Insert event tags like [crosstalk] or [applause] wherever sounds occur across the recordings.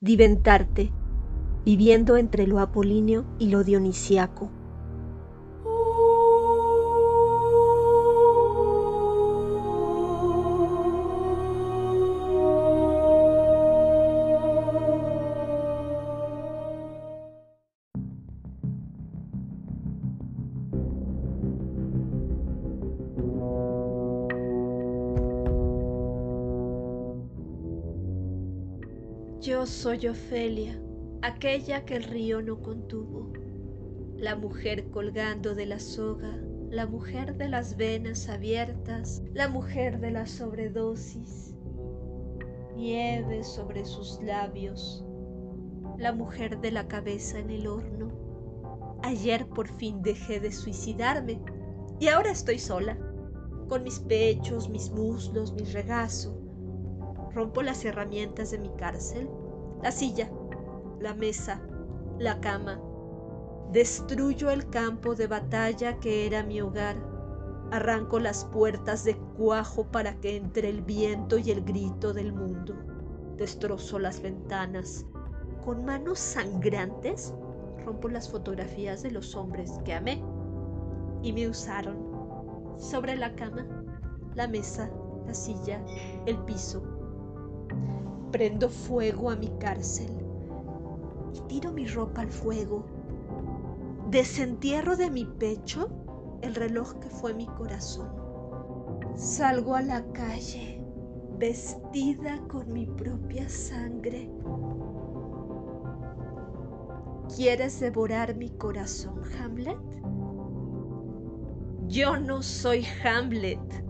diventarte, viviendo entre lo apolíneo y lo dionisiaco. Soy Ofelia, aquella que el río no contuvo, la mujer colgando de la soga, la mujer de las venas abiertas, la mujer de la sobredosis, nieve sobre sus labios, la mujer de la cabeza en el horno. Ayer por fin dejé de suicidarme y ahora estoy sola, con mis pechos, mis muslos, mi regazo, Rompo las herramientas de mi cárcel, la silla, la mesa, la cama. Destruyo el campo de batalla que era mi hogar. Arranco las puertas de cuajo para que entre el viento y el grito del mundo. Destrozo las ventanas. Con manos sangrantes rompo las fotografías de los hombres que amé y me usaron. Sobre la cama, la mesa, la silla, el piso, Prendo fuego a mi cárcel y tiro mi ropa al fuego. Desentierro de mi pecho el reloj que fue mi corazón. Salgo a la calle vestida con mi propia sangre. ¿Quieres devorar mi corazón, Hamlet? Yo no soy Hamlet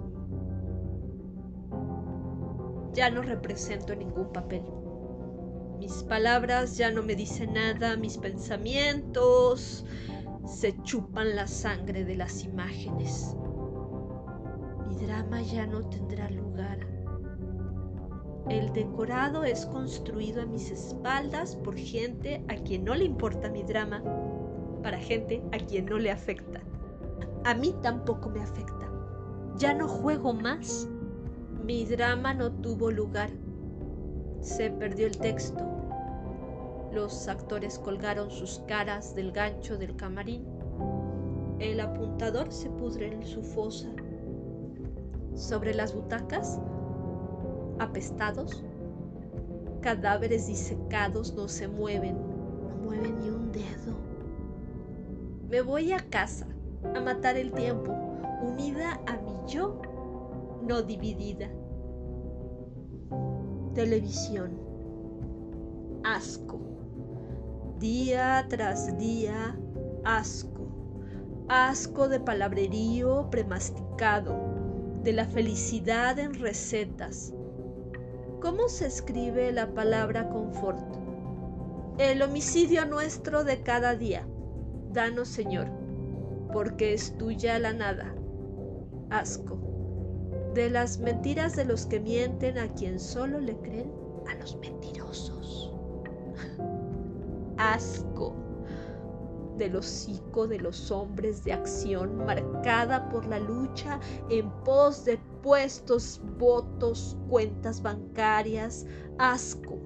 ya no represento ningún papel. Mis palabras ya no me dicen nada, mis pensamientos se chupan la sangre de las imágenes. Mi drama ya no tendrá lugar. El decorado es construido a mis espaldas por gente a quien no le importa mi drama, para gente a quien no le afecta. A mí tampoco me afecta. Ya no juego más mi drama no tuvo lugar. Se perdió el texto. Los actores colgaron sus caras del gancho del camarín. El apuntador se pudre en su fosa. Sobre las butacas, apestados, cadáveres disecados no se mueven, no mueven ni un dedo. Me voy a casa a matar el tiempo, unida a mi yo no dividida. Televisión. Asco. Día tras día, asco. Asco de palabrerío premasticado, de la felicidad en recetas. ¿Cómo se escribe la palabra confort? El homicidio nuestro de cada día. Danos, Señor, porque es tuya la nada. Asco de las mentiras de los que mienten a quien solo le creen a los mentirosos. [laughs] Asco del hocico de los hombres de acción marcada por la lucha en pos de puestos, votos, cuentas bancarias. Asco.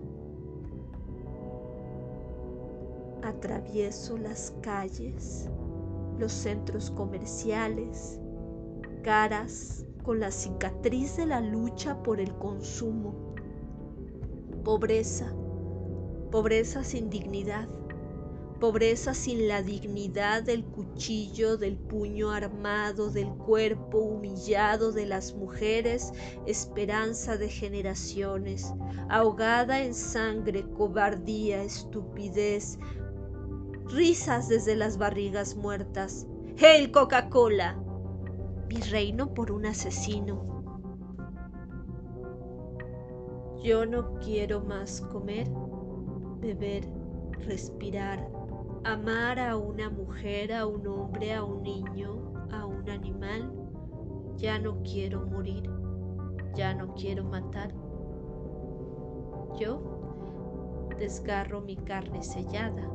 Atravieso las calles, los centros comerciales, caras con la cicatriz de la lucha por el consumo. Pobreza, pobreza sin dignidad, pobreza sin la dignidad del cuchillo, del puño armado, del cuerpo humillado de las mujeres, esperanza de generaciones, ahogada en sangre, cobardía, estupidez, risas desde las barrigas muertas. ¡Hail Coca-Cola! Mi reino por un asesino. Yo no quiero más comer, beber, respirar, amar a una mujer, a un hombre, a un niño, a un animal. Ya no quiero morir, ya no quiero matar. Yo desgarro mi carne sellada.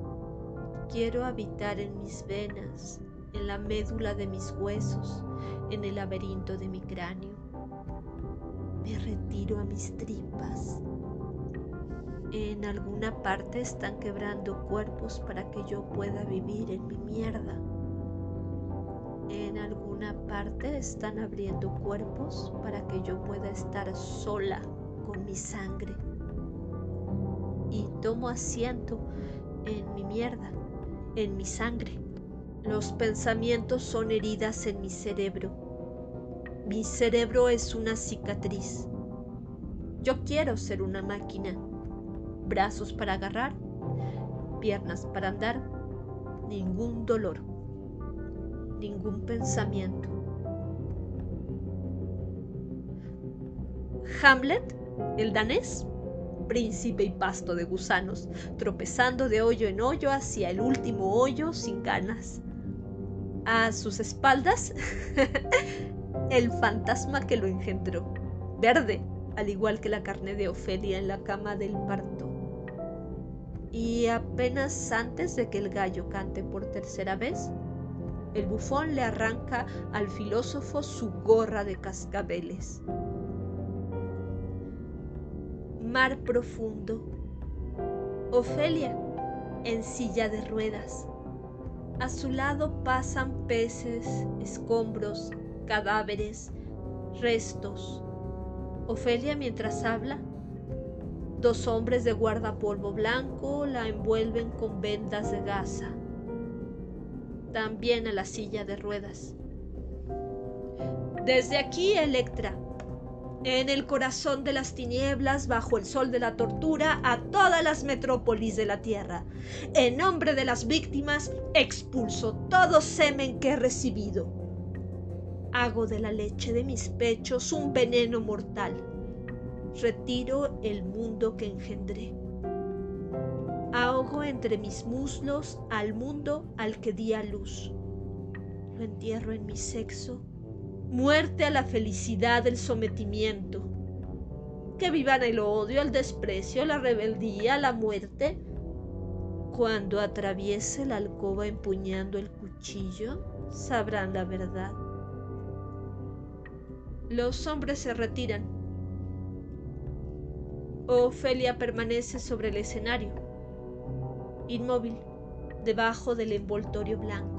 Quiero habitar en mis venas, en la médula de mis huesos, en el laberinto de mi cráneo. Me retiro a mis tripas. En alguna parte están quebrando cuerpos para que yo pueda vivir en mi mierda. En alguna parte están abriendo cuerpos para que yo pueda estar sola con mi sangre. Y tomo asiento en mi mierda, en mi sangre. Los pensamientos son heridas en mi cerebro. Mi cerebro es una cicatriz. Yo quiero ser una máquina brazos para agarrar, piernas para andar, ningún dolor, ningún pensamiento. Hamlet, el danés, príncipe y pasto de gusanos, tropezando de hoyo en hoyo hacia el último hoyo sin ganas. A sus espaldas, [laughs] el fantasma que lo engendró, verde, al igual que la carne de Ofelia en la cama del parto y apenas antes de que el gallo cante por tercera vez, el bufón le arranca al filósofo su gorra de cascabeles. Mar profundo. Ofelia, en silla de ruedas. A su lado pasan peces, escombros, cadáveres, restos. Ofelia mientras habla Dos hombres de guardapolvo blanco la envuelven con vendas de gasa. También a la silla de ruedas. Desde aquí, Electra, en el corazón de las tinieblas, bajo el sol de la tortura, a todas las metrópolis de la tierra. En nombre de las víctimas, expulso todo semen que he recibido. Hago de la leche de mis pechos un veneno mortal retiro el mundo que engendré. Ahogo entre mis muslos al mundo al que di a luz. Lo entierro en mi sexo. Muerte a la felicidad del sometimiento. Que vivan el odio, el desprecio, la rebeldía, la muerte. Cuando atraviese la alcoba empuñando el cuchillo, sabrán la verdad. Los hombres se retiran Ofelia permanece sobre el escenario, inmóvil, debajo del envoltorio blanco.